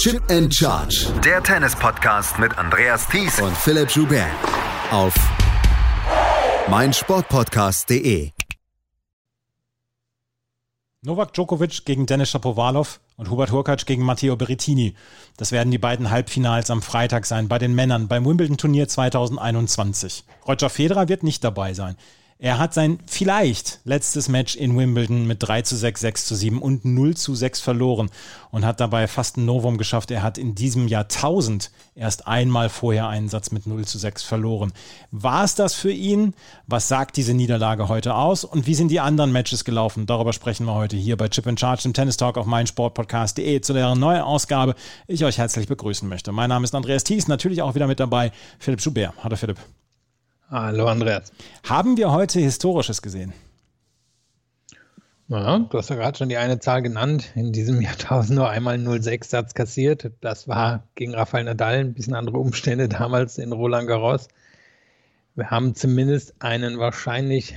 Chip and Charge. Der Tennis-Podcast mit Andreas Thies und Philipp Joubert. Auf meinsportpodcast.de. Novak Djokovic gegen Denis Shapovalov und Hubert Hurkacz gegen Matteo Berrettini. Das werden die beiden Halbfinals am Freitag sein bei den Männern beim Wimbledon-Turnier 2021. Roger Federer wird nicht dabei sein. Er hat sein vielleicht letztes Match in Wimbledon mit 3 zu 6, 6 zu 7 und 0 zu 6 verloren und hat dabei fast ein Novum geschafft. Er hat in diesem Jahrtausend erst einmal vorher einen Satz mit 0 zu 6 verloren. War es das für ihn? Was sagt diese Niederlage heute aus? Und wie sind die anderen Matches gelaufen? Darüber sprechen wir heute hier bei Chip and Charge, dem Tennis Talk auf meinsportpodcast.de, zu deren neuen Ausgabe ich euch herzlich begrüßen möchte. Mein Name ist Andreas Thies, natürlich auch wieder mit dabei Philipp Schubert. Hallo Philipp. Hallo Andreas. Haben wir heute Historisches gesehen? Ja, du hast ja gerade schon die eine Zahl genannt. In diesem Jahrtausend nur einmal 0,6 Satz kassiert. Das war gegen Rafael Nadal ein bisschen andere Umstände damals in Roland Garros. Wir haben zumindest einen wahrscheinlich,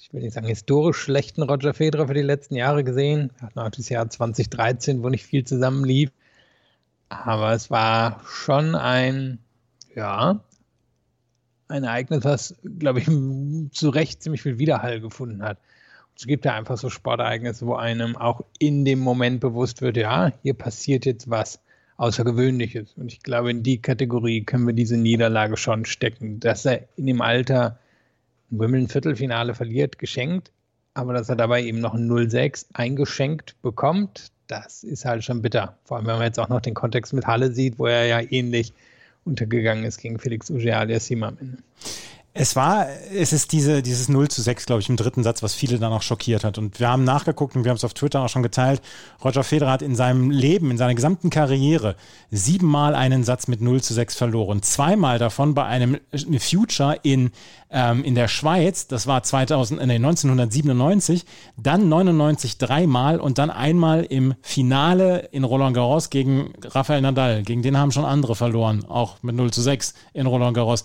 ich will nicht sagen historisch schlechten Roger Federer für die letzten Jahre gesehen. Wir hatten auch das Jahr 2013, wo nicht viel zusammenlief. Aber es war schon ein, ja, ein Ereignis, was, glaube ich, zu Recht ziemlich viel Widerhall gefunden hat. es gibt ja einfach so Sportereignisse, wo einem auch in dem Moment bewusst wird, ja, hier passiert jetzt was Außergewöhnliches. Und ich glaube, in die Kategorie können wir diese Niederlage schon stecken. Dass er in dem Alter ein Wimbledon-Viertelfinale verliert, geschenkt, aber dass er dabei eben noch ein 0-6 eingeschenkt bekommt, das ist halt schon bitter. Vor allem, wenn man jetzt auch noch den Kontext mit Halle sieht, wo er ja ähnlich untergegangen ist gegen Felix Auger-Aliassime am Ende. Es war, es ist diese, dieses 0 zu 6, glaube ich, im dritten Satz, was viele dann auch schockiert hat. Und wir haben nachgeguckt und wir haben es auf Twitter auch schon geteilt. Roger Federer hat in seinem Leben, in seiner gesamten Karriere siebenmal einen Satz mit 0 zu 6 verloren. Zweimal davon bei einem Future in, ähm, in der Schweiz. Das war 2000, äh, nee, 1997. Dann 99 dreimal und dann einmal im Finale in Roland Garros gegen Rafael Nadal. Gegen den haben schon andere verloren. Auch mit 0 zu 6 in Roland Garros.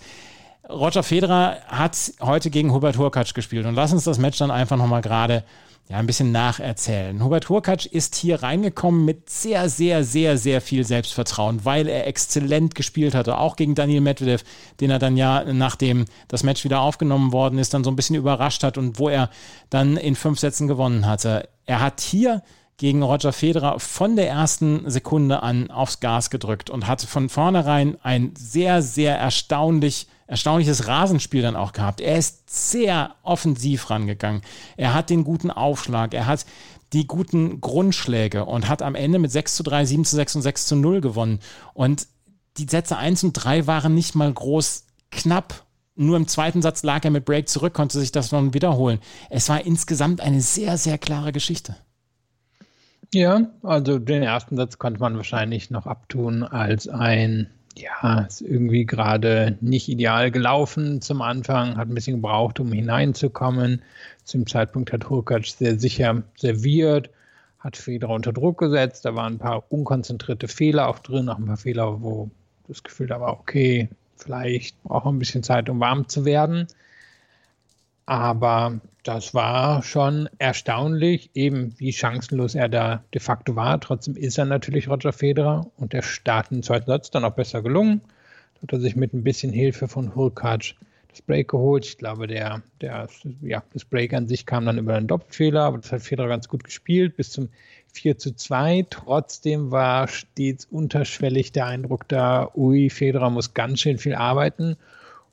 Roger Federer hat heute gegen Hubert Hurkacz gespielt und lass uns das Match dann einfach nochmal gerade ja, ein bisschen nacherzählen. Hubert Hurkacz ist hier reingekommen mit sehr, sehr, sehr, sehr viel Selbstvertrauen, weil er exzellent gespielt hatte, auch gegen Daniel Medvedev, den er dann ja, nachdem das Match wieder aufgenommen worden ist, dann so ein bisschen überrascht hat und wo er dann in fünf Sätzen gewonnen hatte. Er hat hier gegen Roger Federer von der ersten Sekunde an aufs Gas gedrückt und hat von vornherein ein sehr, sehr erstaunlich erstaunliches Rasenspiel dann auch gehabt. Er ist sehr offensiv rangegangen. Er hat den guten Aufschlag, er hat die guten Grundschläge und hat am Ende mit 6 zu 3, 7 zu 6 und 6 zu 0 gewonnen. Und die Sätze 1 und 3 waren nicht mal groß knapp. Nur im zweiten Satz lag er mit Break zurück, konnte sich das noch wiederholen. Es war insgesamt eine sehr, sehr klare Geschichte. Ja, also den ersten Satz konnte man wahrscheinlich noch abtun als ein ja, ist irgendwie gerade nicht ideal gelaufen zum Anfang, hat ein bisschen gebraucht, um hineinzukommen. Zum Zeitpunkt hat Hurkacz sehr sicher serviert, hat Federer unter Druck gesetzt. Da waren ein paar unkonzentrierte Fehler auch drin, auch ein paar Fehler, wo das Gefühl da war, okay, vielleicht braucht er ein bisschen Zeit, um warm zu werden. Aber das war schon erstaunlich, eben wie chancenlos er da de facto war. Trotzdem ist er natürlich Roger Federer und der Start im zweiten Satz dann auch besser gelungen. Da hat er sich mit ein bisschen Hilfe von Hurkacz das Break geholt. Ich glaube, der, der, ja, das Break an sich kam dann über einen Doppelfehler, aber das hat Federer ganz gut gespielt bis zum 4 zu 2. Trotzdem war stets unterschwellig der Eindruck da, ui, Federer muss ganz schön viel arbeiten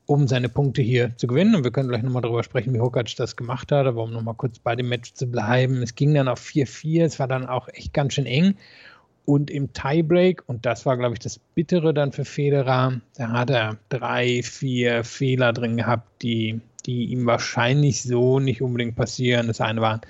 um seine Punkte hier zu gewinnen. Und wir können gleich nochmal darüber sprechen, wie Hokac das gemacht hat, aber um nochmal kurz bei dem Match zu bleiben. Es ging dann auf 4-4, es war dann auch echt ganz schön eng. Und im Tiebreak, und das war, glaube ich, das Bittere dann für Federer, da hat er drei, vier Fehler drin gehabt, die, die ihm wahrscheinlich so nicht unbedingt passieren. Das eine war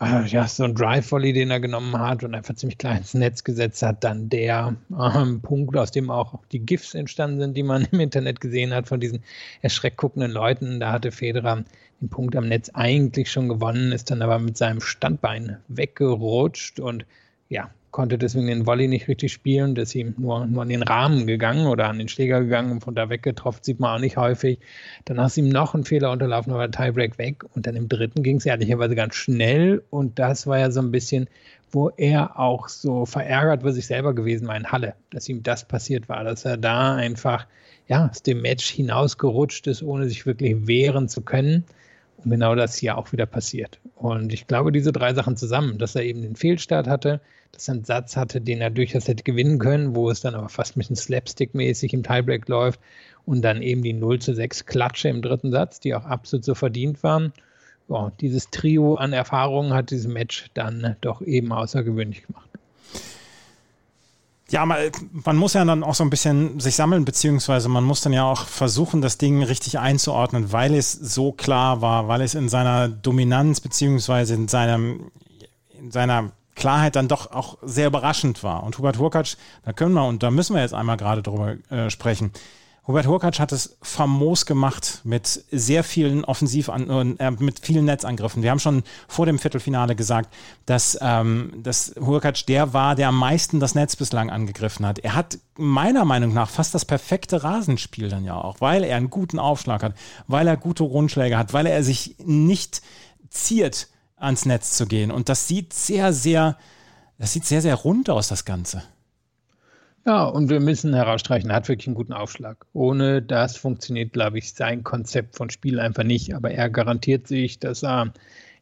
äh, ja, so ein Drive-Volley, den er genommen hat und einfach ziemlich klein ins Netz gesetzt hat. Dann der ähm, Punkt, aus dem auch die GIFs entstanden sind, die man im Internet gesehen hat von diesen erschreckguckenden Leuten. Da hatte Federer den Punkt am Netz eigentlich schon gewonnen, ist dann aber mit seinem Standbein weggerutscht und ja, konnte deswegen den Volley nicht richtig spielen, das ist ihm nur, nur an den Rahmen gegangen oder an den Schläger gegangen und von da weggetroffen, sieht man auch nicht häufig. Dann hast du ihm noch einen Fehler unterlaufen, aber Tiebreak weg. Und dann im dritten ging es ehrlicherweise ganz schnell. Und das war ja so ein bisschen, wo er auch so verärgert über sich selber gewesen war in Halle, dass ihm das passiert war, dass er da einfach ja, aus dem Match hinausgerutscht ist, ohne sich wirklich wehren zu können. Genau das hier auch wieder passiert. Und ich glaube, diese drei Sachen zusammen, dass er eben den Fehlstart hatte, dass er einen Satz hatte, den er durchaus hätte gewinnen können, wo es dann aber fast ein bisschen Slapstick-mäßig im Tiebreak läuft und dann eben die 0 zu 6 Klatsche im dritten Satz, die auch absolut so verdient waren. Ja, dieses Trio an Erfahrungen hat dieses Match dann doch eben außergewöhnlich gemacht. Ja, man, muss ja dann auch so ein bisschen sich sammeln, beziehungsweise man muss dann ja auch versuchen, das Ding richtig einzuordnen, weil es so klar war, weil es in seiner Dominanz, beziehungsweise in seinem, in seiner Klarheit dann doch auch sehr überraschend war. Und Hubert Hurkacz, da können wir, und da müssen wir jetzt einmal gerade drüber äh, sprechen, Hubert Hurkacz hat es famos gemacht mit sehr vielen Offensiv äh, mit vielen Netzangriffen. Wir haben schon vor dem Viertelfinale gesagt, dass, ähm, dass Hurkacz der war, der am meisten das Netz bislang angegriffen hat. Er hat meiner Meinung nach fast das perfekte Rasenspiel dann ja auch, weil er einen guten Aufschlag hat, weil er gute Rundschläge hat, weil er sich nicht ziert, ans Netz zu gehen. Und das sieht sehr, sehr, das sieht sehr, sehr rund aus, das Ganze. Ja, und wir müssen herausstreichen, er hat wirklich einen guten Aufschlag. Ohne das funktioniert, glaube ich, sein Konzept von Spiel einfach nicht. Aber er garantiert sich, dass er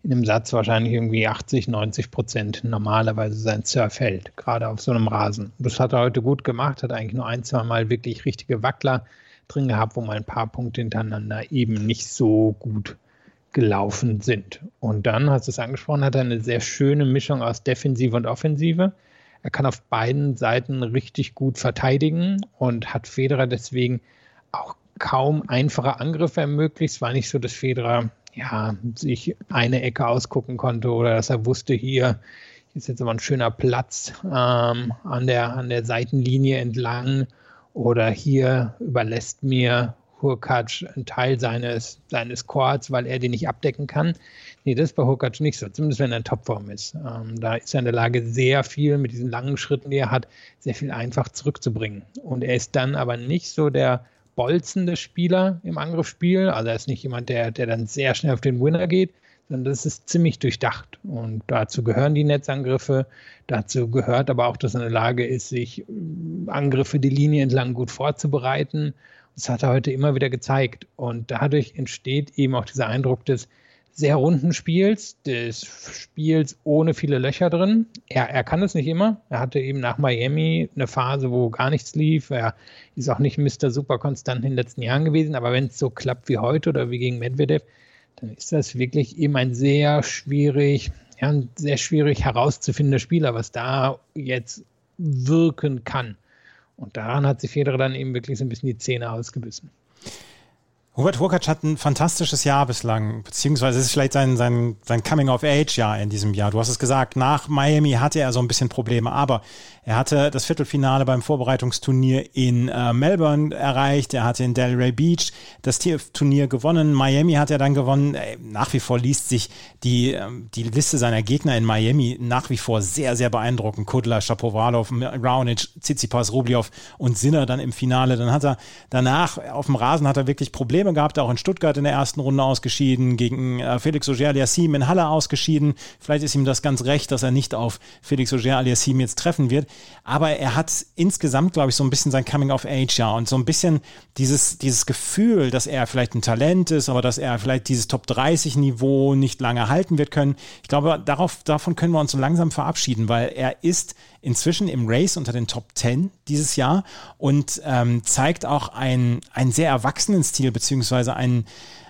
in einem Satz wahrscheinlich irgendwie 80, 90 Prozent normalerweise sein Surf hält, gerade auf so einem Rasen. Das hat er heute gut gemacht, hat eigentlich nur ein, zwei Mal wirklich richtige Wackler drin gehabt, wo mal ein paar Punkte hintereinander eben nicht so gut gelaufen sind. Und dann, hast du es angesprochen, hat er eine sehr schöne Mischung aus Defensive und Offensive. Er kann auf beiden Seiten richtig gut verteidigen und hat Federer deswegen auch kaum einfache Angriffe ermöglicht. Es war nicht so, dass Federer ja, sich eine Ecke ausgucken konnte oder dass er wusste, hier ist jetzt aber ein schöner Platz ähm, an, der, an der Seitenlinie entlang oder hier überlässt mir Hurkacz einen Teil seines, seines Chords, weil er den nicht abdecken kann. Nee, das ist bei Hurkacz nicht so, zumindest wenn er in Topform ist. Ähm, da ist er in der Lage, sehr viel mit diesen langen Schritten, die er hat, sehr viel einfach zurückzubringen. Und er ist dann aber nicht so der bolzende Spieler im Angriffsspiel. Also er ist nicht jemand, der, der dann sehr schnell auf den Winner geht, sondern das ist ziemlich durchdacht. Und dazu gehören die Netzangriffe. Dazu gehört aber auch, dass er in der Lage ist, sich äh, Angriffe die Linie entlang gut vorzubereiten. Das hat er heute immer wieder gezeigt. Und dadurch entsteht eben auch dieser Eindruck des sehr runden Spiels, des Spiels ohne viele Löcher drin. Er, er kann es nicht immer. Er hatte eben nach Miami eine Phase, wo gar nichts lief. Er ist auch nicht Mr. Super konstant in den letzten Jahren gewesen. Aber wenn es so klappt wie heute oder wie gegen Medvedev, dann ist das wirklich eben ein sehr schwierig, ja, ein sehr schwierig herauszufindender Spieler, was da jetzt wirken kann. Und daran hat sich Federer dann eben wirklich so ein bisschen die Zähne ausgebissen. Hubert Hurkacz hat ein fantastisches Jahr bislang, beziehungsweise es ist vielleicht sein, sein, sein Coming-of-Age-Jahr in diesem Jahr. Du hast es gesagt, nach Miami hatte er so ein bisschen Probleme, aber er hatte das Viertelfinale beim Vorbereitungsturnier in äh, Melbourne erreicht, er hatte in Delray Beach das Turnier gewonnen, Miami hat er dann gewonnen. Äh, nach wie vor liest sich die, äh, die Liste seiner Gegner in Miami nach wie vor sehr, sehr beeindruckend. Kudla, Shapovalov, Raonic, Tsitsipas, Rubliov und Sinner dann im Finale. Dann hat er danach auf dem Rasen hat er wirklich Probleme Probleme gehabt, auch in Stuttgart in der ersten Runde ausgeschieden, gegen äh, Felix Auger Aliassim in Halle ausgeschieden. Vielleicht ist ihm das ganz recht, dass er nicht auf Felix Auger Aliassim jetzt treffen wird. Aber er hat insgesamt, glaube ich, so ein bisschen sein Coming of Age, ja, und so ein bisschen dieses, dieses Gefühl, dass er vielleicht ein Talent ist, aber dass er vielleicht dieses Top 30 Niveau nicht lange halten wird können. Ich glaube, darauf, davon können wir uns so langsam verabschieden, weil er ist inzwischen im Race unter den Top 10 dieses Jahr und ähm, zeigt auch einen, sehr erwachsenen Stil, beziehungsweise einen,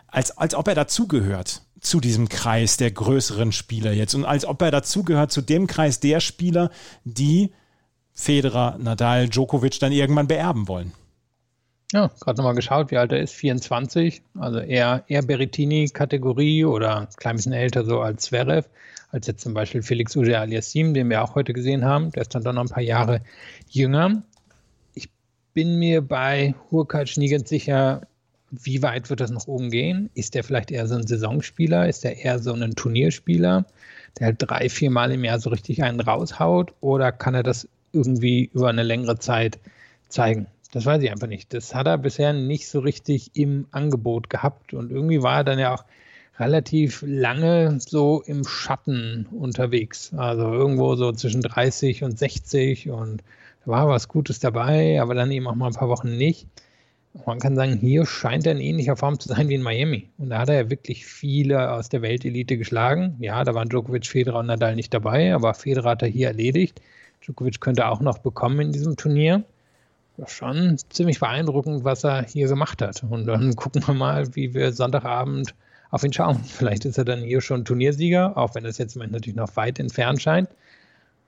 als, als ob er dazugehört zu diesem Kreis der größeren Spieler jetzt und als ob er dazugehört zu dem Kreis der Spieler, die Federer, Nadal, Djokovic dann irgendwann beerben wollen. Ja, gerade nochmal geschaut, wie alt er ist, 24, also eher, eher Berrettini-Kategorie oder ein klein bisschen älter so als Zverev als jetzt zum Beispiel Felix Auger Aliassim, den wir auch heute gesehen haben. Der ist dann doch noch ein paar Jahre jünger. Ich bin mir bei Hurkacz nie ganz sicher, wie weit wird das noch oben gehen? Ist der vielleicht eher so ein Saisonspieler? Ist der eher so ein Turnierspieler? der halt drei, vier Mal im Jahr so richtig einen raushaut? Oder kann er das irgendwie über eine längere Zeit zeigen? Das weiß ich einfach nicht. Das hat er bisher nicht so richtig im Angebot gehabt. Und irgendwie war er dann ja auch relativ lange so im Schatten unterwegs. Also irgendwo so zwischen 30 und 60 und da war was Gutes dabei, aber dann eben auch mal ein paar Wochen nicht. Man kann sagen, hier scheint er in ähnlicher Form zu sein wie in Miami. Und da hat er ja wirklich viele aus der Weltelite geschlagen. Ja, da waren Djokovic, Federer und Nadal nicht dabei, aber Federer hat er hier erledigt. Djokovic könnte auch noch bekommen in diesem Turnier. Schon ziemlich beeindruckend, was er hier gemacht hat. Und dann gucken wir mal, wie wir Sonntagabend auf ihn schauen. Vielleicht ist er dann hier schon Turniersieger, auch wenn das jetzt natürlich noch weit entfernt scheint.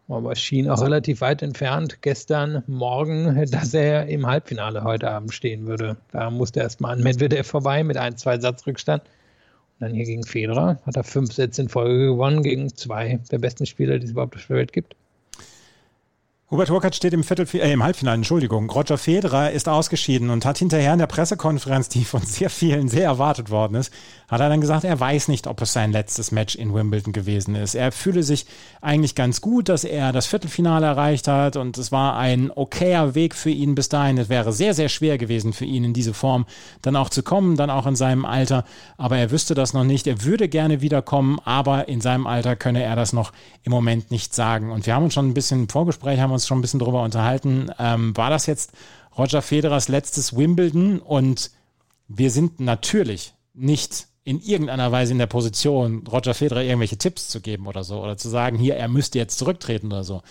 Aber es schien auch relativ weit entfernt gestern Morgen, dass er im Halbfinale heute Abend stehen würde. Da musste er erstmal an Medvedev vorbei mit ein, zwei Satzrückstand. Und dann hier gegen Federer hat er fünf Sätze in Folge gewonnen gegen zwei der besten Spieler, die es überhaupt auf der Welt gibt. Hubert Hurkacz steht im, äh, im Halbfinale, Entschuldigung. Roger Federer ist ausgeschieden und hat hinterher in der Pressekonferenz, die von sehr vielen sehr erwartet worden ist, hat er dann gesagt, er weiß nicht, ob es sein letztes Match in Wimbledon gewesen ist. Er fühle sich eigentlich ganz gut, dass er das Viertelfinale erreicht hat und es war ein okayer Weg für ihn bis dahin. Es wäre sehr, sehr schwer gewesen für ihn in diese Form dann auch zu kommen, dann auch in seinem Alter. Aber er wüsste das noch nicht. Er würde gerne wiederkommen, aber in seinem Alter könne er das noch im Moment nicht sagen. Und wir haben uns schon ein bisschen im Vorgespräch haben uns schon ein bisschen drüber unterhalten. Ähm, war das jetzt Roger Federers letztes Wimbledon? Und wir sind natürlich nicht in irgendeiner Weise in der Position, Roger Federer irgendwelche Tipps zu geben oder so, oder zu sagen, hier, er müsste jetzt zurücktreten oder so.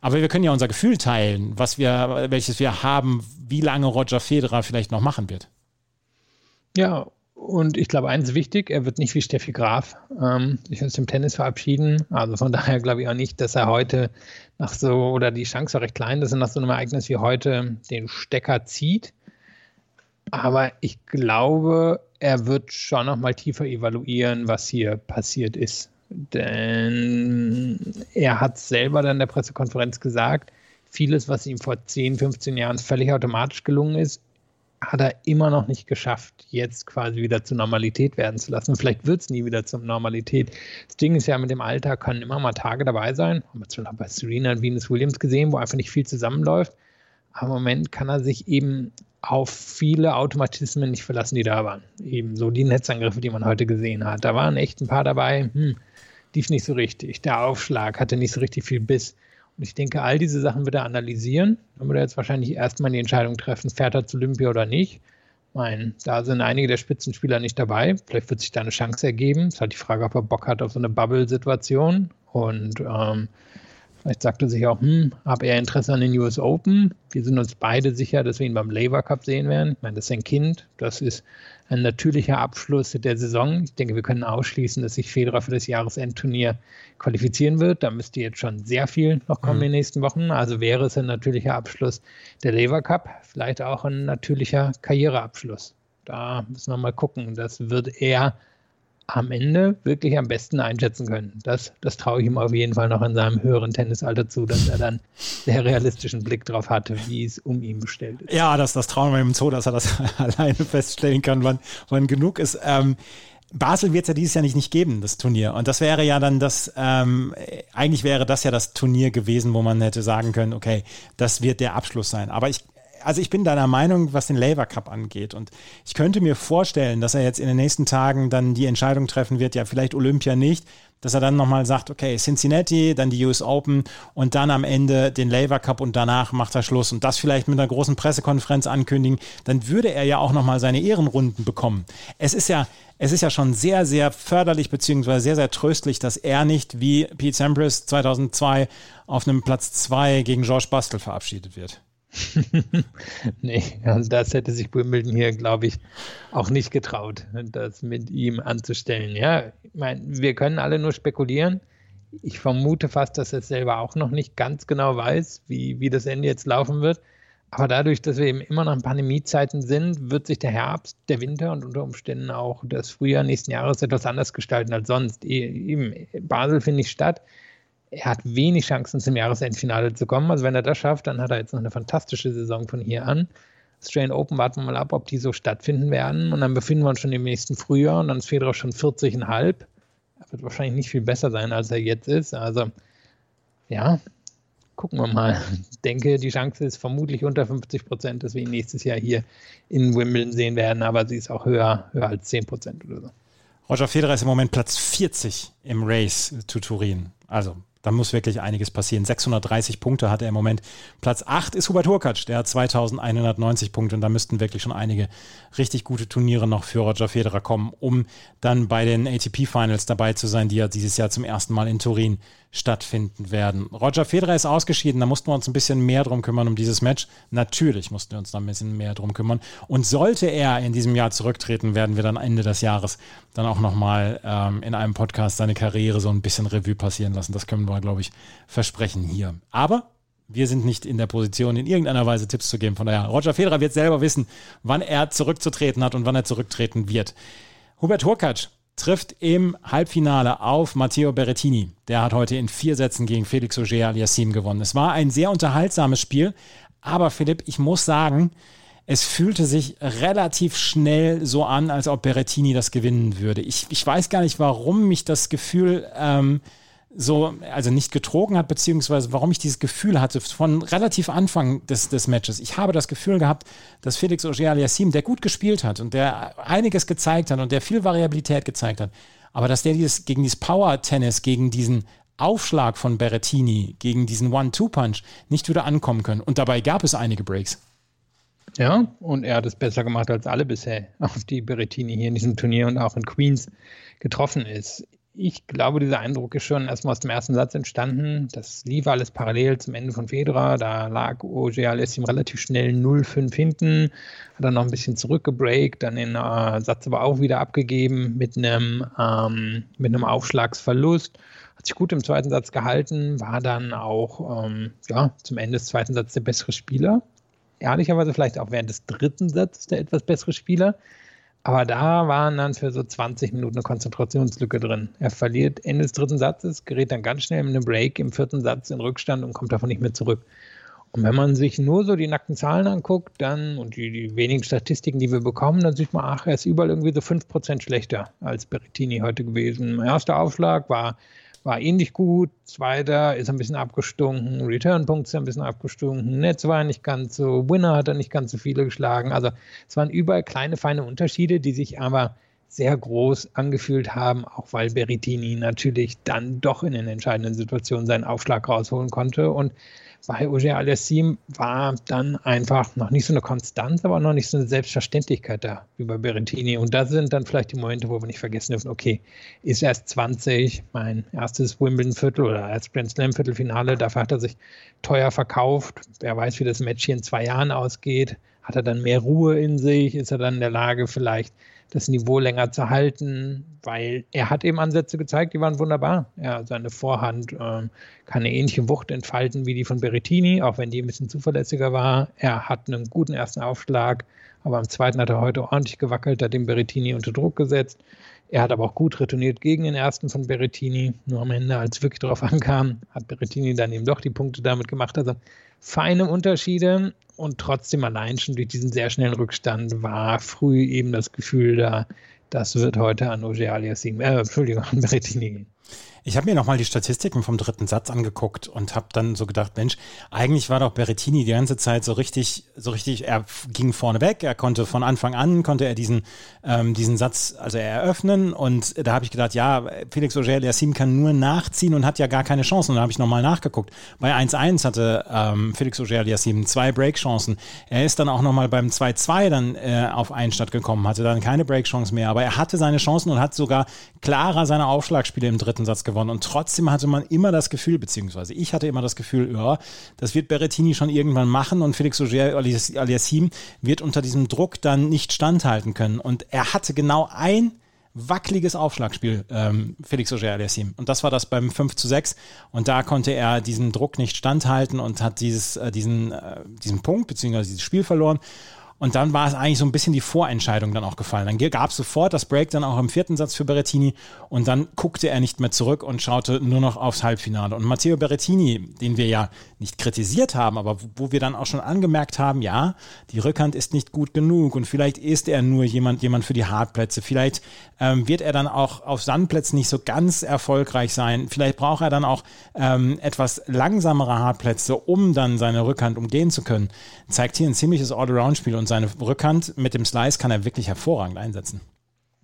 Aber wir können ja unser Gefühl teilen, was wir, welches wir haben, wie lange Roger Federer vielleicht noch machen wird. Ja, und ich glaube, eins ist wichtig, er wird nicht wie Steffi Graf ähm, sich aus dem Tennis verabschieden. Also von daher glaube ich auch nicht, dass er heute nach so, oder die Chance war recht klein, dass er nach so einem Ereignis wie heute den Stecker zieht. Aber ich glaube, er wird schon noch mal tiefer evaluieren, was hier passiert ist. Denn er hat selber dann in der Pressekonferenz gesagt, vieles, was ihm vor 10, 15 Jahren völlig automatisch gelungen ist, hat er immer noch nicht geschafft, jetzt quasi wieder zur Normalität werden zu lassen. Vielleicht wird es nie wieder zur Normalität. Das Ding ist ja, mit dem Alter können immer mal Tage dabei sein. Haben wir zum Beispiel bei Serena und Venus Williams gesehen, wo einfach nicht viel zusammenläuft. Aber im Moment kann er sich eben auf viele Automatismen nicht verlassen, die da waren. Eben so die Netzangriffe, die man heute gesehen hat. Da waren echt ein paar dabei, hm, lief nicht so richtig. Der Aufschlag hatte nicht so richtig viel Biss. Ich denke, all diese Sachen wird er analysieren. Dann wird er jetzt wahrscheinlich erstmal die Entscheidung treffen, fährt er zu Olympia oder nicht. Ich meine, da sind einige der Spitzenspieler nicht dabei. Vielleicht wird sich da eine Chance ergeben. Es ist halt die Frage, ob er Bock hat auf so eine Bubble-Situation. Und ähm, Vielleicht sagt er sich auch, hm, habe er Interesse an den US Open? Wir sind uns beide sicher, dass wir ihn beim Labour Cup sehen werden. Ich meine, das ist ein Kind. Das ist ein natürlicher Abschluss der Saison. Ich denke, wir können ausschließen, dass sich Federer für das Jahresendturnier qualifizieren wird. Da müsste jetzt schon sehr viel noch kommen mhm. in den nächsten Wochen. Also wäre es ein natürlicher Abschluss der Labour Cup. Vielleicht auch ein natürlicher Karriereabschluss. Da müssen wir mal gucken. Das wird er am Ende wirklich am besten einschätzen können. Das, das traue ich ihm auf jeden Fall noch in seinem höheren Tennisalter zu, dass er dann sehr realistischen Blick drauf hatte, wie es um ihn bestellt ist. Ja, das, das trauen wir ihm zu, dass er das alleine feststellen kann, wann, wann genug ist. Ähm, Basel wird es ja dieses Jahr nicht, nicht geben, das Turnier. Und das wäre ja dann das, ähm, eigentlich wäre das ja das Turnier gewesen, wo man hätte sagen können, okay, das wird der Abschluss sein. Aber ich also ich bin deiner Meinung, was den Labour Cup angeht. Und ich könnte mir vorstellen, dass er jetzt in den nächsten Tagen dann die Entscheidung treffen wird, ja, vielleicht Olympia nicht, dass er dann nochmal sagt, okay, Cincinnati, dann die US Open und dann am Ende den Labour Cup und danach macht er Schluss und das vielleicht mit einer großen Pressekonferenz ankündigen, dann würde er ja auch nochmal seine Ehrenrunden bekommen. Es ist ja, es ist ja schon sehr, sehr förderlich beziehungsweise sehr, sehr tröstlich, dass er nicht wie Pete Sampras 2002 auf einem Platz 2 gegen George Bastel verabschiedet wird. nee, also das hätte sich Wimbledon hier, glaube ich, auch nicht getraut, das mit ihm anzustellen. Ja, ich meine, wir können alle nur spekulieren. Ich vermute fast, dass er selber auch noch nicht ganz genau weiß, wie, wie das Ende jetzt laufen wird. Aber dadurch, dass wir eben immer noch in Pandemiezeiten sind, wird sich der Herbst, der Winter und unter Umständen auch das Frühjahr nächsten Jahres etwas anders gestalten als sonst. E, eben, Basel findet nicht statt er hat wenig Chancen zum Jahresendfinale zu kommen. Also wenn er das schafft, dann hat er jetzt noch eine fantastische Saison von hier an. Australian Open warten wir mal ab, ob die so stattfinden werden. Und dann befinden wir uns schon im nächsten Frühjahr und dann ist Federer schon 40,5. Er wird wahrscheinlich nicht viel besser sein, als er jetzt ist. Also, ja, gucken wir mal. Ich denke, die Chance ist vermutlich unter 50 Prozent, dass wir ihn nächstes Jahr hier in Wimbledon sehen werden, aber sie ist auch höher, höher als 10 Prozent oder so. Roger Federer ist im Moment Platz 40 im Race to Turin. Also da muss wirklich einiges passieren. 630 Punkte hat er im Moment. Platz 8 ist Hubert Hurkacz, der hat 2190 Punkte und da müssten wirklich schon einige richtig gute Turniere noch für Roger Federer kommen, um dann bei den ATP Finals dabei zu sein, die ja dieses Jahr zum ersten Mal in Turin stattfinden werden. Roger Federer ist ausgeschieden, da mussten wir uns ein bisschen mehr drum kümmern um dieses Match. Natürlich mussten wir uns da ein bisschen mehr drum kümmern. Und sollte er in diesem Jahr zurücktreten, werden wir dann Ende des Jahres dann auch nochmal ähm, in einem Podcast seine Karriere so ein bisschen Revue passieren lassen. Das können wir, glaube ich, versprechen hier. Aber wir sind nicht in der Position, in irgendeiner Weise Tipps zu geben. Von daher, Roger Federer wird selber wissen, wann er zurückzutreten hat und wann er zurücktreten wird. Hubert Hurkacz trifft im Halbfinale auf Matteo Berrettini. Der hat heute in vier Sätzen gegen Felix Auger aliassime gewonnen. Es war ein sehr unterhaltsames Spiel, aber Philipp, ich muss sagen, es fühlte sich relativ schnell so an, als ob Berrettini das gewinnen würde. Ich, ich weiß gar nicht, warum mich das Gefühl ähm, so, also nicht getrogen hat, beziehungsweise warum ich dieses Gefühl hatte von relativ Anfang des, des Matches. Ich habe das Gefühl gehabt, dass Felix Auger-Aliassime, der gut gespielt hat und der einiges gezeigt hat und der viel Variabilität gezeigt hat, aber dass der dieses, gegen dieses Power-Tennis, gegen diesen Aufschlag von Berrettini, gegen diesen One-Two-Punch nicht wieder ankommen können. Und dabei gab es einige Breaks. Ja, und er hat es besser gemacht als alle bisher, auf die Berrettini hier in diesem Turnier und auch in Queens getroffen ist ich glaube, dieser Eindruck ist schon erstmal aus dem ersten Satz entstanden. Das lief alles parallel zum Ende von Federer. Da lag ihm relativ schnell 0-5 hinten, hat dann noch ein bisschen zurückgebreakt, dann den äh, Satz aber auch wieder abgegeben mit einem, ähm, mit einem Aufschlagsverlust. Hat sich gut im zweiten Satz gehalten, war dann auch ähm, ja, zum Ende des zweiten Satzes der bessere Spieler. Ehrlicherweise vielleicht auch während des dritten Satzes der etwas bessere Spieler. Aber da waren dann für so 20 Minuten eine Konzentrationslücke drin. Er verliert Ende des dritten Satzes, gerät dann ganz schnell in einen Break im vierten Satz in Rückstand und kommt davon nicht mehr zurück. Und wenn man sich nur so die nackten Zahlen anguckt, dann und die, die wenigen Statistiken, die wir bekommen, dann sieht man, ach, er ist überall irgendwie so 5% schlechter als Berrettini heute gewesen. Erster Aufschlag war war ähnlich gut. Zweiter ist ein bisschen abgestunken. Return-Punkt ist ein bisschen abgestunken. Netz war nicht ganz so. Winner hat er nicht ganz so viele geschlagen. Also es waren überall kleine, feine Unterschiede, die sich aber sehr groß angefühlt haben, auch weil Berrettini natürlich dann doch in den entscheidenden Situationen seinen Aufschlag rausholen konnte. Und bei Auger Aliassim war dann einfach noch nicht so eine Konstanz, aber noch nicht so eine Selbstverständlichkeit da wie bei Berrettini. Und das sind dann vielleicht die Momente, wo wir nicht vergessen dürfen, okay, ist erst 20, mein erstes Wimbledon-Viertel oder als Grand Slam-Viertelfinale, dafür hat er sich teuer verkauft. Wer weiß, wie das Match hier in zwei Jahren ausgeht. Hat er dann mehr Ruhe in sich? Ist er dann in der Lage, vielleicht das Niveau länger zu halten, weil er hat eben Ansätze gezeigt, die waren wunderbar. Ja, seine Vorhand ähm, kann eine ähnliche Wucht entfalten wie die von Berrettini, auch wenn die ein bisschen zuverlässiger war. Er hat einen guten ersten Aufschlag, aber am zweiten hat er heute ordentlich gewackelt, hat den Berrettini unter Druck gesetzt. Er hat aber auch gut retourniert gegen den ersten von Berrettini. Nur am Ende, als wirklich darauf ankam, hat Berrettini dann eben doch die Punkte damit gemacht. Also feine Unterschiede und trotzdem allein schon durch diesen sehr schnellen Rückstand war früh eben das Gefühl da, das wird heute an Oje Aliassime, äh, Entschuldigung, an Berrettini gehen. Ich habe mir nochmal die Statistiken vom dritten Satz angeguckt und habe dann so gedacht, Mensch, eigentlich war doch Berrettini die ganze Zeit so richtig, so richtig, er ging vorne weg, er konnte von Anfang an, konnte er diesen, ähm, diesen Satz also eröffnen und da habe ich gedacht, ja, Felix Auger-Aliassime kann nur nachziehen und hat ja gar keine Chancen. Und da habe ich nochmal nachgeguckt. Bei 1-1 hatte ähm, Felix Auger-Aliassime zwei Breakchancen. Er ist dann auch nochmal beim 2-2 dann äh, auf einen Stadt gekommen, hatte dann keine Breakchance mehr, aber er hatte seine Chancen und hat sogar klarer seine Aufschlagspiele im dritten Satz gewonnen. Und trotzdem hatte man immer das Gefühl, beziehungsweise ich hatte immer das Gefühl, ja, das wird Berrettini schon irgendwann machen und Felix Auger Aliassim wird unter diesem Druck dann nicht standhalten können. Und er hatte genau ein wackeliges Aufschlagspiel, ähm, Felix Auger Aliassim. Und das war das beim 5 zu 6. Und da konnte er diesem Druck nicht standhalten und hat dieses, äh, diesen, äh, diesen Punkt, beziehungsweise dieses Spiel verloren. Und dann war es eigentlich so ein bisschen die Vorentscheidung dann auch gefallen. Dann gab es sofort das Break dann auch im vierten Satz für Berrettini und dann guckte er nicht mehr zurück und schaute nur noch aufs Halbfinale. Und Matteo Berrettini, den wir ja nicht kritisiert haben, aber wo wir dann auch schon angemerkt haben, ja, die Rückhand ist nicht gut genug und vielleicht ist er nur jemand, jemand für die Hartplätze. Vielleicht ähm, wird er dann auch auf Sandplätzen nicht so ganz erfolgreich sein. Vielleicht braucht er dann auch ähm, etwas langsamere Hartplätze, um dann seine Rückhand umgehen zu können. Zeigt hier ein ziemliches All-Around-Spiel und seine Rückhand mit dem Slice kann er wirklich hervorragend einsetzen.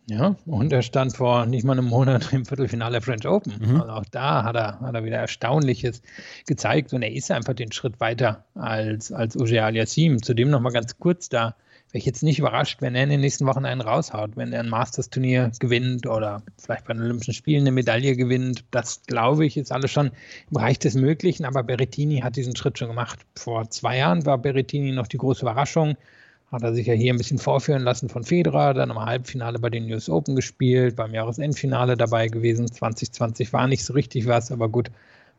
Ja, und er stand vor nicht mal einem Monat im Viertelfinale French Open. Mhm. Also auch da hat er, hat er wieder Erstaunliches gezeigt und er ist einfach den Schritt weiter als, als Auger Aliassim. Zudem nochmal ganz kurz da, wäre ich jetzt nicht überrascht, wenn er in den nächsten Wochen einen raushaut, wenn er ein Masters-Turnier gewinnt oder vielleicht bei den Olympischen Spielen eine Medaille gewinnt. Das glaube ich, ist alles schon im Bereich des Möglichen, aber Berrettini hat diesen Schritt schon gemacht. Vor zwei Jahren war Berrettini noch die große Überraschung hat er sich ja hier ein bisschen vorführen lassen von Federer, dann im Halbfinale bei den US Open gespielt, beim Jahresendfinale dabei gewesen. 2020 war nicht so richtig was, aber gut,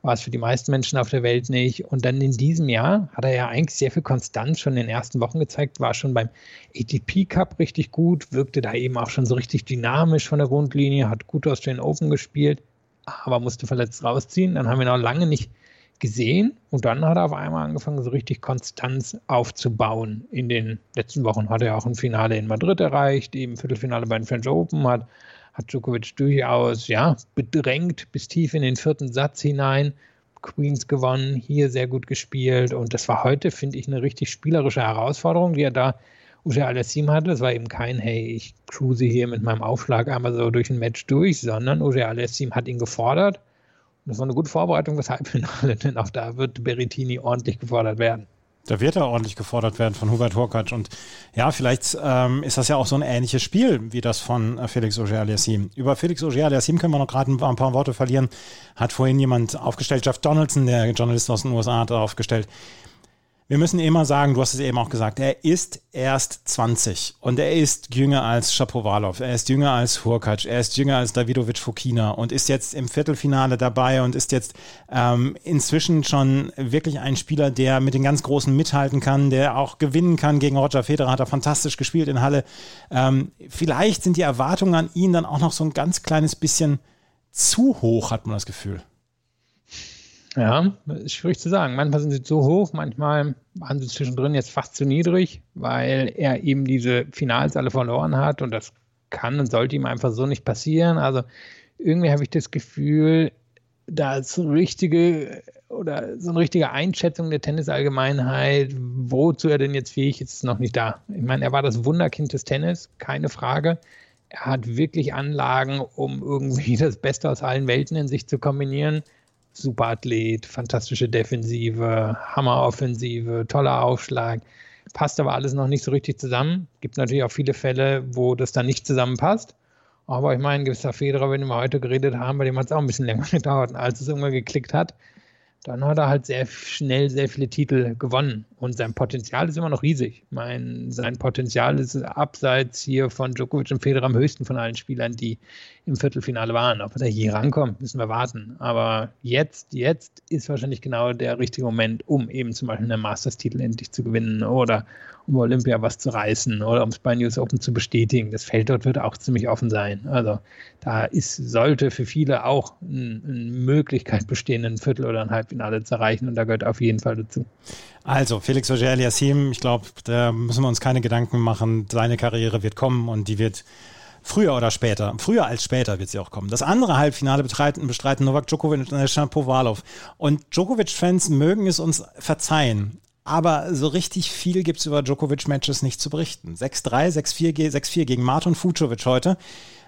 war es für die meisten Menschen auf der Welt nicht. Und dann in diesem Jahr hat er ja eigentlich sehr viel Konstanz schon in den ersten Wochen gezeigt, war schon beim ATP Cup richtig gut, wirkte da eben auch schon so richtig dynamisch von der Grundlinie, hat gut aus den Open gespielt, aber musste verletzt rausziehen. Dann haben wir noch lange nicht gesehen und dann hat er auf einmal angefangen, so richtig Konstanz aufzubauen. In den letzten Wochen hat er auch ein Finale in Madrid erreicht, eben Viertelfinale bei den French Open, hat, hat Djokovic durchaus ja, bedrängt bis tief in den vierten Satz hinein. Queens gewonnen, hier sehr gut gespielt und das war heute, finde ich, eine richtig spielerische Herausforderung, die er da Uja Alessim hatte. Es war eben kein, hey, ich cruise hier mit meinem Aufschlag einmal so durch ein Match durch, sondern Uja Alessim hat ihn gefordert das war eine gute Vorbereitung fürs Halbfinale, denn auch da wird Berrettini ordentlich gefordert werden. Da wird er ordentlich gefordert werden von Hubert Hurkacz. Und ja, vielleicht ähm, ist das ja auch so ein ähnliches Spiel wie das von äh, Felix Auger-Aliassime. Über Felix Auger-Aliassime können wir noch gerade ein, paar Worte verlieren. Hat vorhin jemand aufgestellt, Jeff Donaldson, der Journalist aus den USA, hat aufgestellt. Wir müssen immer sagen, du hast es eben auch gesagt, er ist erst 20 und er ist jünger als Shapovalov, er ist jünger als Hurkacz, er ist jünger als Davidovic Fokina und ist jetzt im Viertelfinale dabei und ist jetzt ähm, inzwischen schon wirklich ein Spieler, der mit den ganz Großen mithalten kann, der auch gewinnen kann gegen Roger Federer, hat er fantastisch gespielt in Halle. Ähm, vielleicht sind die Erwartungen an ihn dann auch noch so ein ganz kleines bisschen zu hoch, hat man das Gefühl. Ja, ist schwierig zu sagen. Manchmal sind sie zu hoch, manchmal waren sie zwischendrin jetzt fast zu niedrig, weil er eben diese Finals alle verloren hat und das kann und sollte ihm einfach so nicht passieren. Also irgendwie habe ich das Gefühl, da ist so richtige oder so eine richtige Einschätzung der Tennisallgemeinheit, wozu er denn jetzt fähig ist, ist noch nicht da. Ich meine, er war das Wunderkind des Tennis, keine Frage. Er hat wirklich Anlagen, um irgendwie das Beste aus allen Welten in sich zu kombinieren super Athlet, fantastische Defensive, Hammeroffensive, toller Aufschlag. Passt aber alles noch nicht so richtig zusammen. Gibt natürlich auch viele Fälle, wo das dann nicht zusammenpasst. Aber ich meine, gewisser Federer, wenn wir heute geredet haben, bei dem hat es auch ein bisschen länger gedauert. Als es irgendwann geklickt hat, dann hat er halt sehr schnell sehr viele Titel gewonnen. Und sein Potenzial ist immer noch riesig. Mein, sein Potenzial ist abseits hier von Djokovic und Federer am höchsten von allen Spielern, die im Viertelfinale waren. Ob er hier rankommt, müssen wir warten. Aber jetzt, jetzt ist wahrscheinlich genau der richtige Moment, um eben zum Beispiel einen Masters-Titel endlich zu gewinnen oder um Olympia was zu reißen oder um es News Open zu bestätigen. Das Feld dort wird auch ziemlich offen sein. Also da ist, sollte für viele auch eine Möglichkeit bestehen, ein Viertel oder ein Halbfinale zu erreichen und da gehört auf jeden Fall dazu. Also, Felix Auger-Aliassime, ich glaube, da müssen wir uns keine Gedanken machen. Seine Karriere wird kommen und die wird früher oder später, früher als später wird sie auch kommen. Das andere Halbfinale bestreiten, bestreiten Novak Djokovic und Alexander Powalov. Und Djokovic-Fans mögen es uns verzeihen. Aber so richtig viel gibt es über Djokovic-Matches nicht zu berichten. 6-3, 6-4, 6-4 gegen Martin Fucovic heute.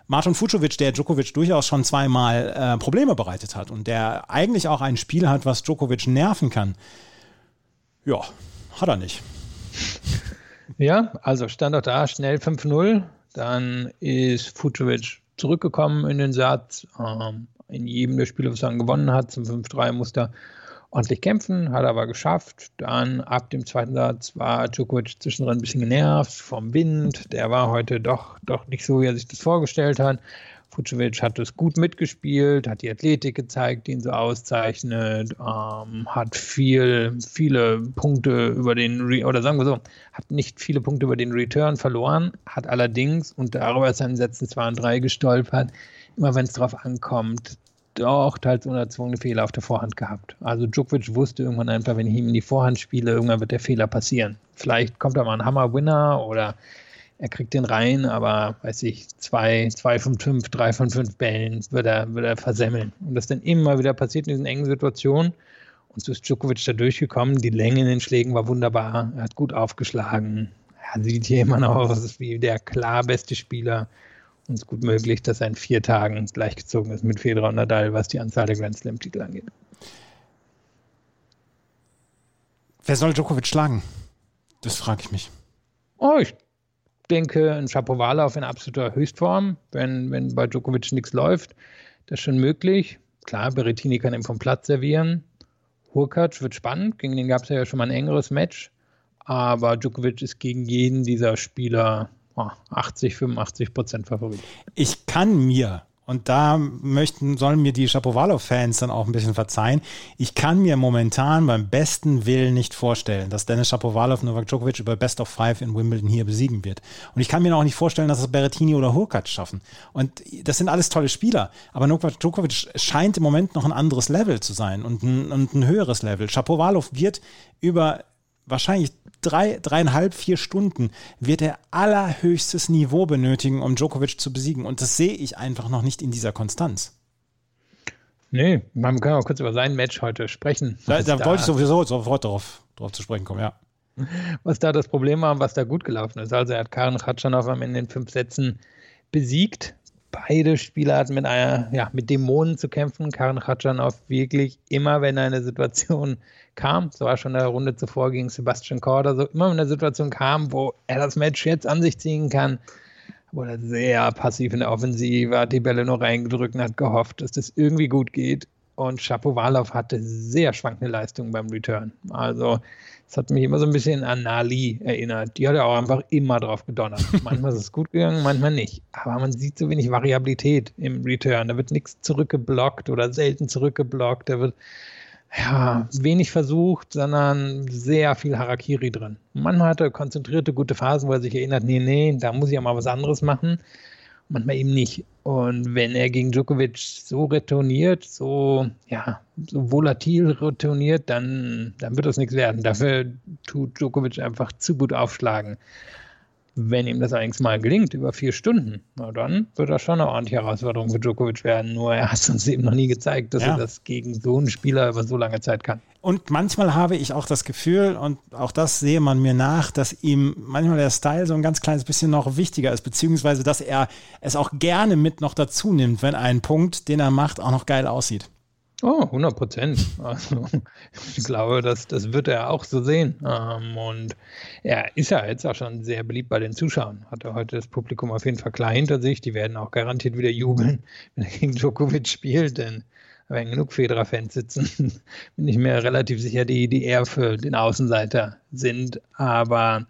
Martin Fucovic, der Djokovic durchaus schon zweimal äh, Probleme bereitet hat und der eigentlich auch ein Spiel hat, was Djokovic nerven kann. Ja, hat er nicht. Ja, also stand auch da schnell 5-0. Dann ist Fucovic zurückgekommen in den Satz. Ähm, in jedem der Spiele, was er gewonnen hat, zum 5-3 musste er ordentlich kämpfen, hat er aber geschafft. Dann ab dem zweiten Satz war Djokovic zwischendrin ein bisschen genervt vom Wind. Der war heute doch, doch nicht so, wie er sich das vorgestellt hat. Vucevic hat es gut mitgespielt, hat die Athletik gezeigt, die ihn so auszeichnet, ähm, hat viel, viele Punkte über den, Re oder sagen wir so, hat nicht viele Punkte über den Return verloren, hat allerdings, und darüber ist er in Sätzen 2 und 3 gestolpert, immer wenn es darauf ankommt, doch teils unerzwungene Fehler auf der Vorhand gehabt. Also Djokovic wusste irgendwann einfach, wenn ich ihm in die Vorhand spiele, irgendwann wird der Fehler passieren. Vielleicht kommt da mal ein Hammer-Winner oder er kriegt den rein, aber weiß ich, zwei, zwei von fünf, drei von fünf Bällen wird er, wird er versemmeln. Und das dann immer wieder passiert in diesen engen Situationen. Und so ist Djokovic da durchgekommen. Die Länge in den Schlägen war wunderbar. Er hat gut aufgeschlagen. Er sieht hier immer noch aus wie der klar beste Spieler. Und es ist gut möglich, dass er in vier Tagen gleichgezogen ist mit Federer und Nadal, was die Anzahl der Grand Slam-Titel angeht. Wer soll Djokovic schlagen? Das frage ich mich. Oh, ich denke, ein Shapovalov in absoluter Höchstform, wenn, wenn bei Djokovic nichts läuft, das ist schon möglich. Klar, Berrettini kann ihm vom Platz servieren. Hurkacz wird spannend, gegen den gab es ja schon mal ein engeres Match. Aber Djokovic ist gegen jeden dieser Spieler 80, 85 Prozent Favorit. Ich kann mir und da möchten, sollen mir die Shapovalov-Fans dann auch ein bisschen verzeihen. Ich kann mir momentan beim besten Willen nicht vorstellen, dass Dennis Shapovalov Novak Djokovic über Best of Five in Wimbledon hier besiegen wird. Und ich kann mir auch nicht vorstellen, dass es Berrettini oder Hurkacz schaffen. Und das sind alles tolle Spieler. Aber Novak Djokovic scheint im Moment noch ein anderes Level zu sein und ein, und ein höheres Level. Shapovalov wird über wahrscheinlich drei, dreieinhalb, vier Stunden wird er allerhöchstes Niveau benötigen, um Djokovic zu besiegen. Und das sehe ich einfach noch nicht in dieser Konstanz. Nee, man kann auch kurz über sein Match heute sprechen. Da, da, da wollte ich sowieso sofort darauf, darauf zu sprechen kommen, ja. Was da das Problem war und was da gut gelaufen ist. Also er hat Karen Khatschanov am Ende in den fünf Sätzen besiegt. Beide Spieler hatten mit einer, ja, mit Dämonen zu kämpfen. Karen Khatschanov wirklich immer, wenn eine Situation kam, so war schon in der Runde zuvor gegen Sebastian Korda, so immer wenn eine Situation kam, wo er das Match jetzt an sich ziehen kann, wurde er sehr passiv in der Offensive, hat die Bälle nur reingedrückt und hat gehofft, dass das irgendwie gut geht. Und Shapovalov hatte sehr schwankende Leistungen beim Return. Also, es hat mich immer so ein bisschen an Nali erinnert. Die hat ja auch einfach immer drauf gedonnert. Manchmal ist es gut gegangen, manchmal nicht. Aber man sieht so wenig Variabilität im Return. Da wird nichts zurückgeblockt oder selten zurückgeblockt. Da wird ja, wenig versucht, sondern sehr viel Harakiri drin. Manchmal hat er konzentrierte, gute Phasen, wo er sich erinnert, nee, nee, da muss ich ja mal was anderes machen. Manchmal eben nicht. Und wenn er gegen Djokovic so retourniert, so, ja, so volatil retourniert, dann, dann wird das nichts werden. Dafür tut Djokovic einfach zu gut aufschlagen. Wenn ihm das allerdings mal gelingt, über vier Stunden, na dann wird das schon eine ordentliche Herausforderung für Djokovic werden. Nur er hat uns eben noch nie gezeigt, dass ja. er das gegen so einen Spieler über so lange Zeit kann. Und manchmal habe ich auch das Gefühl, und auch das sehe man mir nach, dass ihm manchmal der Style so ein ganz kleines bisschen noch wichtiger ist, beziehungsweise dass er es auch gerne mit noch dazu nimmt, wenn ein Punkt, den er macht, auch noch geil aussieht. Oh, 100 Prozent. Also, ich glaube, das, das wird er auch so sehen. Ähm, und er ist ja jetzt auch schon sehr beliebt bei den Zuschauern. Hat er heute das Publikum auf jeden Fall klar hinter sich. Die werden auch garantiert wieder jubeln, wenn er gegen Djokovic spielt, denn werden genug Federer-Fans sitzen. Bin ich mir relativ sicher, die, die eher für den Außenseiter sind. Aber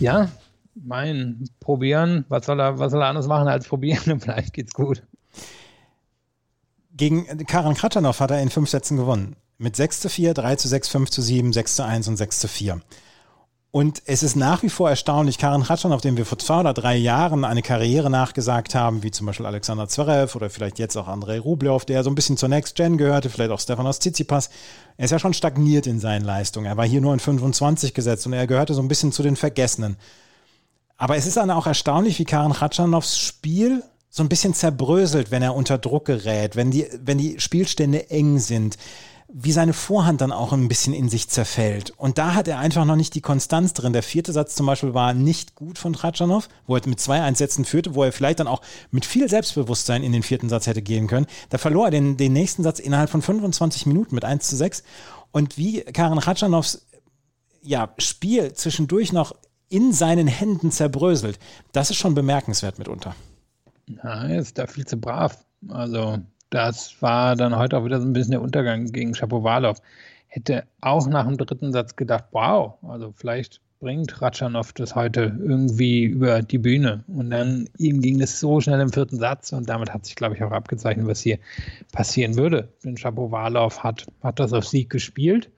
ja, mein Probieren, was soll er, was soll er anders machen als probieren? Vielleicht geht's gut. Gegen Karan Kratanov hat er in fünf Sätzen gewonnen. Mit 6 zu 4, 3 zu 6, 5 zu 7, 6 zu 1 und 6 zu 4. Und es ist nach wie vor erstaunlich, Karin Kratschanov, dem wir vor zwei oder drei Jahren eine Karriere nachgesagt haben, wie zum Beispiel Alexander Zverev oder vielleicht jetzt auch Andrei Rublev, der so ein bisschen zur Next Gen gehörte, vielleicht auch Stefanos Tsitsipas. Er ist ja schon stagniert in seinen Leistungen. Er war hier nur in 25 gesetzt und er gehörte so ein bisschen zu den Vergessenen. Aber es ist dann auch erstaunlich, wie Karin Kratschanows Spiel so ein bisschen zerbröselt, wenn er unter Druck gerät, wenn die, wenn die Spielstände eng sind, wie seine Vorhand dann auch ein bisschen in sich zerfällt. Und da hat er einfach noch nicht die Konstanz drin. Der vierte Satz zum Beispiel war nicht gut von Tratschanow, wo er mit zwei Einsätzen führte, wo er vielleicht dann auch mit viel Selbstbewusstsein in den vierten Satz hätte gehen können. Da verlor er den, den nächsten Satz innerhalb von 25 Minuten mit 1 zu 6. Und wie Karen Ratschanows ja, Spiel zwischendurch noch in seinen Händen zerbröselt, das ist schon bemerkenswert mitunter. Ja, er ist da viel zu brav. Also, das war dann heute auch wieder so ein bisschen der Untergang gegen Shapovalov. Hätte auch nach dem dritten Satz gedacht, wow, also vielleicht bringt Ratschanow das heute irgendwie über die Bühne. Und dann ihm ging es so schnell im vierten Satz und damit hat sich, glaube ich, auch abgezeichnet, was hier passieren würde. Denn Shapovalov hat, hat das auf Sieg gespielt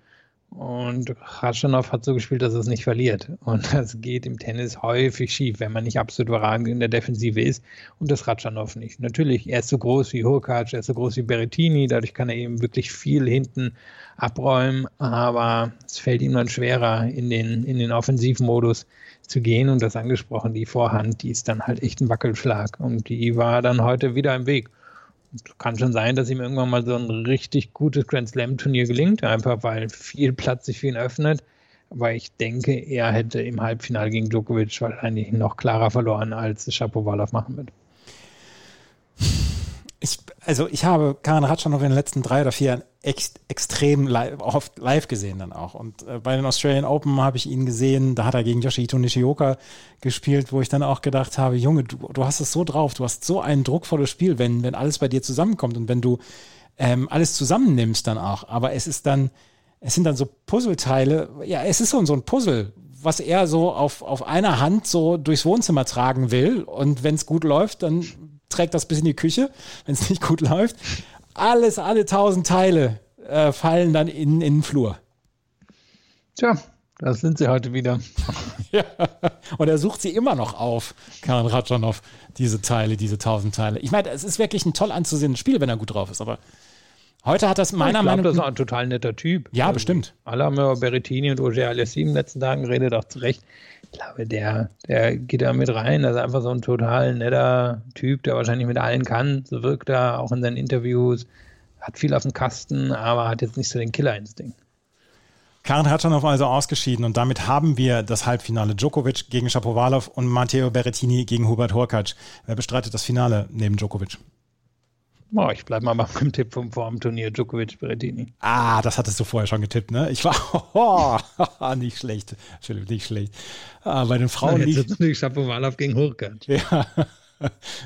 und Ratschanow hat so gespielt, dass er es nicht verliert. Und das geht im Tennis häufig schief, wenn man nicht absolut überragend in der Defensive ist. Und das Ratschanow nicht. Natürlich, er ist so groß wie Hurkacz, er ist so groß wie Berrettini. Dadurch kann er eben wirklich viel hinten abräumen. Aber es fällt ihm dann schwerer, in den, in den Offensivmodus zu gehen. Und das angesprochen, die Vorhand, die ist dann halt echt ein Wackelschlag. Und die war dann heute wieder im Weg kann schon sein, dass ihm irgendwann mal so ein richtig gutes Grand Slam-Turnier gelingt, einfach weil viel Platz sich für ihn öffnet. Aber ich denke, er hätte im Halbfinale gegen Djokovic wahrscheinlich noch klarer verloren, als Shapovalov machen wird. Ich, also ich habe Karin Ratschanow in den letzten drei oder vier Jahren ex, extrem live, oft live gesehen dann auch. Und äh, bei den Australian Open habe ich ihn gesehen, da hat er gegen Yoshihito Nishioka gespielt, wo ich dann auch gedacht habe, Junge, du, du hast es so drauf, du hast so ein druckvolles Spiel, wenn, wenn alles bei dir zusammenkommt und wenn du ähm, alles zusammennimmst dann auch. Aber es ist dann, es sind dann so Puzzleteile, ja, es ist so, so ein Puzzle, was er so auf, auf einer Hand so durchs Wohnzimmer tragen will. Und wenn es gut läuft, dann trägt das bis in die Küche, wenn es nicht gut läuft. Alles, alle tausend Teile äh, fallen dann in, in den Flur. Tja, das sind sie heute wieder. ja. Und er sucht sie immer noch auf, Karin Ratschanow, diese Teile, diese tausend Teile. Ich meine, es ist wirklich ein toll anzusehendes Spiel, wenn er gut drauf ist, aber heute hat das meiner Meinung nach. Ich glaube, das ist ein total netter Typ. Ja, also, bestimmt. Alle haben über Berrettini und Auger Alessi in den letzten Tagen geredet, auch zu Recht ich glaube, der, der geht da mit rein. Das ist einfach so ein total netter Typ, der wahrscheinlich mit allen kann. So wirkt er auch in seinen Interviews. Hat viel auf dem Kasten, aber hat jetzt nicht so den Killerinstinkt. Karin Hatschanow also ausgeschieden und damit haben wir das Halbfinale. Djokovic gegen Shapovalov und Matteo Berrettini gegen Hubert Horkacz. Wer bestreitet das Finale neben Djokovic? Oh, ich bleibe mal beim Tipp vom Formturnier Djokovic Berrettini. Ah, das hattest du vorher schon getippt, ne? Ich war oh, nicht schlecht, Entschuldigung, nicht schlecht. Ah, bei den Frauen ja, jetzt nicht. natürlich Shapovalov gegen Hurkacz. Ja.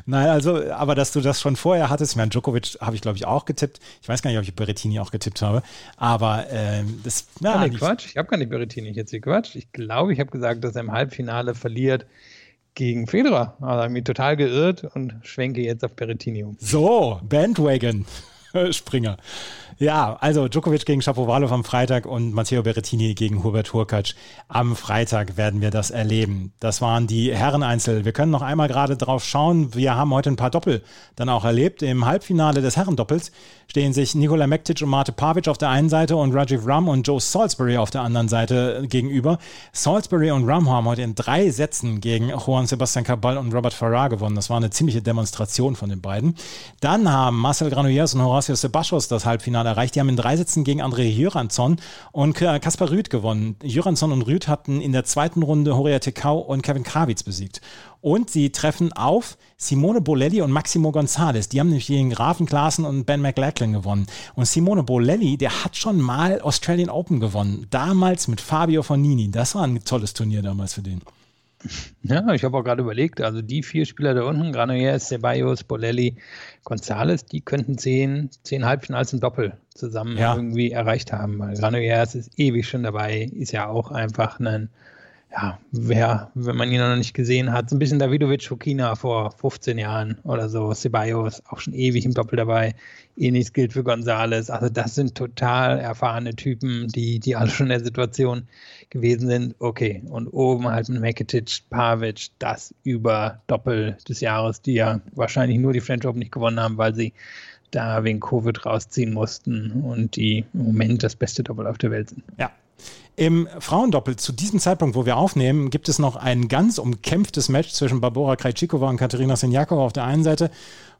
Nein, also, aber dass du das schon vorher hattest, ich meine, Djokovic habe ich, glaube ich, auch getippt. Ich weiß gar nicht, ob ich Berrettini auch getippt habe, aber ähm, das, ja. Ah, nee, Quatsch, ich habe gar nicht Berrettini, jetzt hier Quatsch. Ich glaube, ich habe gesagt, dass er im Halbfinale verliert gegen Federer. Also mich total geirrt und schwenke jetzt auf Berrettini um. So, Bandwagon. Springer. Ja, also Djokovic gegen Shapovalov am Freitag und Matteo Berrettini gegen Hubert Hurkacz am Freitag werden wir das erleben. Das waren die Herreneinzel. Wir können noch einmal gerade drauf schauen. Wir haben heute ein paar Doppel dann auch erlebt. Im Halbfinale des Herrendoppels stehen sich Nikola Mektic und Mate Pavic auf der einen Seite und Rajiv Ram und Joe Salisbury auf der anderen Seite gegenüber. Salisbury und Ram haben heute in drei Sätzen gegen Juan Sebastian Cabal und Robert Farrar gewonnen. Das war eine ziemliche Demonstration von den beiden. Dann haben Marcel Granollers und Horacio Sebastos das Halbfinale erreicht. Die haben in drei Sätzen gegen André Jöransson und Kaspar Rüth gewonnen. Jöransson und Rüth hatten in der zweiten Runde Horia Tekau und Kevin Krawitz besiegt. Und sie treffen auf Simone Bolelli und Maximo González. Die haben nämlich gegen Grafen Klaassen und Ben McLachlan gewonnen. Und Simone Bolelli, der hat schon mal Australian Open gewonnen. Damals mit Fabio Fonini. Das war ein tolles Turnier damals für den. Ja, ich habe auch gerade überlegt, also die vier Spieler da unten, Granollers, Ceballos, Bolelli, González, die könnten zehn, zehn Halbfinals im Doppel zusammen ja. irgendwie erreicht haben. Weil Granollers ist ewig schon dabei, ist ja auch einfach ein ja, wer, wenn man ihn noch nicht gesehen hat, so ein bisschen Davidovic Fokina vor 15 Jahren oder so, Ceballos auch schon ewig im Doppel dabei. Ähnliches gilt für Gonzales. Also das sind total erfahrene Typen, die, die alle schon in der Situation gewesen sind. Okay, und oben halt mit Mekitic, Pavic, das über Doppel des Jahres, die ja wahrscheinlich nur die French Open nicht gewonnen haben, weil sie da wegen Covid rausziehen mussten und die im Moment das beste Doppel auf der Welt sind. Ja, im Frauendoppel zu diesem Zeitpunkt, wo wir aufnehmen, gibt es noch ein ganz umkämpftes Match zwischen Barbora Krejcikova und Katerina Senjakova auf der einen Seite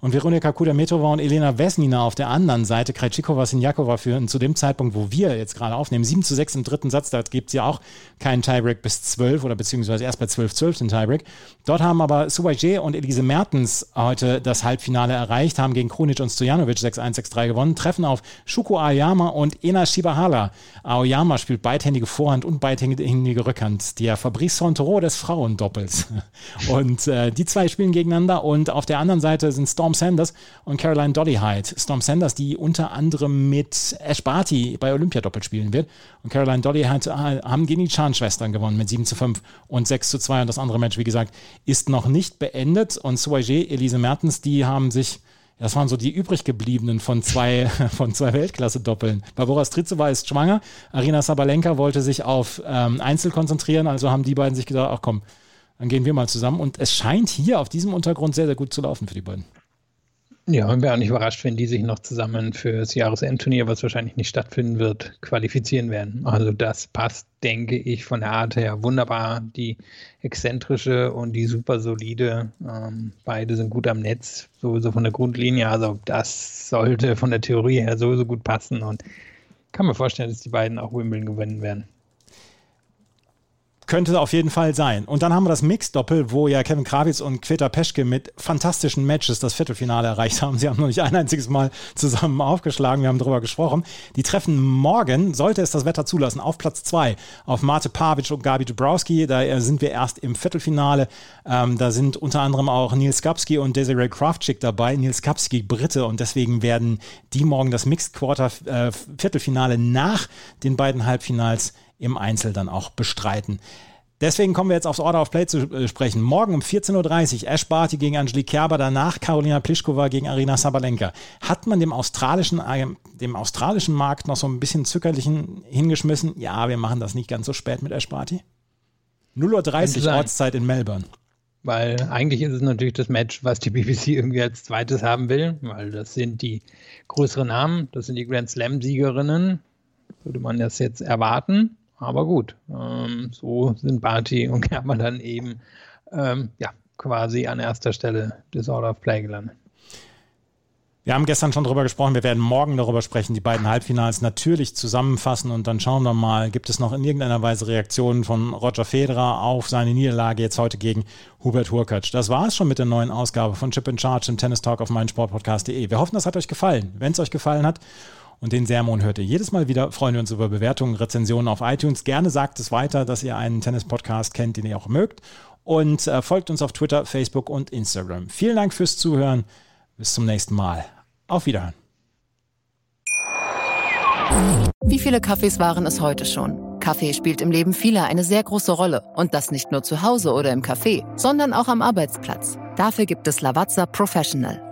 und Veronika Kudametova und Elena Vesnina auf der anderen Seite. Krejcikova, Sinjakova führen zu dem Zeitpunkt, wo wir jetzt gerade aufnehmen, 7 zu 6 im dritten Satz. Da gibt es ja auch keinen Tiebreak bis 12 oder beziehungsweise erst bei 12, 12 den Tiebreak. Dort haben aber Suwaje und Elise Mertens heute das Halbfinale erreicht, haben gegen Kronic und Stojanovic 6-1, 6-3 gewonnen, treffen auf Shuko Aoyama und Ena Shibahala. Aoyama spielt beidhändige beidhändige Vorhand und beidhändige Rückhand, der Fabrice Sontereau des Frauendoppels. Und äh, die zwei spielen gegeneinander und auf der anderen Seite sind Storm Sanders und Caroline Dollyhide. Storm Sanders, die unter anderem mit Ash Barty bei Olympiadoppel spielen wird. Und Caroline Dollyhide äh, haben gegen die Chan-Schwestern gewonnen mit 7 zu 5 und 6 zu 2. Und das andere Match, wie gesagt, ist noch nicht beendet. Und Soager, Elise Mertens, die haben sich das waren so die übrig gebliebenen von zwei, von zwei Weltklasse-Doppeln. Barbara Strizova ist schwanger, Arina Sabalenka wollte sich auf ähm, Einzel konzentrieren, also haben die beiden sich gedacht, ach komm, dann gehen wir mal zusammen. Und es scheint hier auf diesem Untergrund sehr, sehr gut zu laufen für die beiden. Ja, und wäre auch nicht überrascht, wenn die sich noch zusammen für das Jahresendturnier, was wahrscheinlich nicht stattfinden wird, qualifizieren werden. Also das passt, denke ich, von der Art her wunderbar. Die exzentrische und die super solide, ähm, beide sind gut am Netz, sowieso von der Grundlinie. Also das sollte von der Theorie her sowieso gut passen und kann mir vorstellen, dass die beiden auch Wimbledon gewinnen werden könnte auf jeden Fall sein. Und dann haben wir das Mix-Doppel, wo ja Kevin Krawitz und Queta Peschke mit fantastischen Matches das Viertelfinale erreicht haben. Sie haben noch nicht ein einziges Mal zusammen aufgeschlagen. Wir haben darüber gesprochen. Die treffen morgen, sollte es das Wetter zulassen, auf Platz 2 auf Mate Pavic und Gabi Dubrowski. Da sind wir erst im Viertelfinale. Ähm, da sind unter anderem auch Nils Kapski und Desiree Kraftschick dabei. Nils Kapski Brite und deswegen werden die morgen das Mixed Quarter äh, nach den beiden Halbfinals im Einzel dann auch bestreiten. Deswegen kommen wir jetzt aufs Order of Play zu äh, sprechen. Morgen um 14.30 Uhr Ash Barty gegen Angelique Kerber, danach Karolina Pliskova gegen Arina Sabalenka. Hat man dem australischen, äh, dem australischen Markt noch so ein bisschen zögerlichen hingeschmissen? Ja, wir machen das nicht ganz so spät mit Ash Barty. 0.30 Uhr Ortszeit in Melbourne. Weil eigentlich ist es natürlich das Match, was die BBC irgendwie als zweites haben will, weil das sind die größeren Namen, das sind die Grand Slam-Siegerinnen, würde man das jetzt erwarten. Aber gut, ähm, so sind Barty und Kerber dann eben ähm, ja, quasi an erster Stelle des Order of Play gelandet. Wir haben gestern schon darüber gesprochen, wir werden morgen darüber sprechen, die beiden Halbfinals natürlich zusammenfassen und dann schauen wir mal, gibt es noch in irgendeiner Weise Reaktionen von Roger Federer auf seine Niederlage jetzt heute gegen Hubert Hurkacz. Das war es schon mit der neuen Ausgabe von Chip in Charge im Tennis Talk auf meinsportpodcast.de. Wir hoffen, das hat euch gefallen. Wenn es euch gefallen hat, und den Sermon hört ihr jedes Mal wieder. Freuen wir uns über Bewertungen, Rezensionen auf iTunes. Gerne sagt es weiter, dass ihr einen Tennis-Podcast kennt, den ihr auch mögt. Und äh, folgt uns auf Twitter, Facebook und Instagram. Vielen Dank fürs Zuhören. Bis zum nächsten Mal. Auf Wiederhören. Wie viele Kaffees waren es heute schon? Kaffee spielt im Leben vieler eine sehr große Rolle. Und das nicht nur zu Hause oder im Café, sondern auch am Arbeitsplatz. Dafür gibt es Lavazza Professional.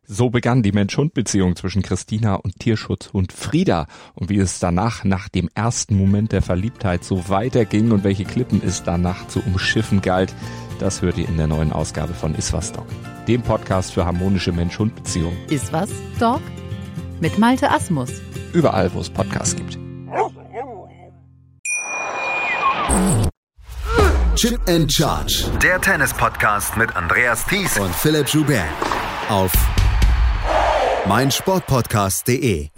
So begann die Mensch-Hund-Beziehung zwischen Christina und Tierschutz und Frieda. Und wie es danach, nach dem ersten Moment der Verliebtheit, so weiterging und welche Klippen es danach zu umschiffen galt, das hört ihr in der neuen Ausgabe von Iswas Dog, dem Podcast für harmonische Mensch-Hund-Beziehungen. Iswas Dog? Mit Malte Asmus. Überall, wo es Podcasts gibt. Chip and Charge. Der Tennis-Podcast mit Andreas Thies und Philipp Joubert. Auf meinsportpodcast.de.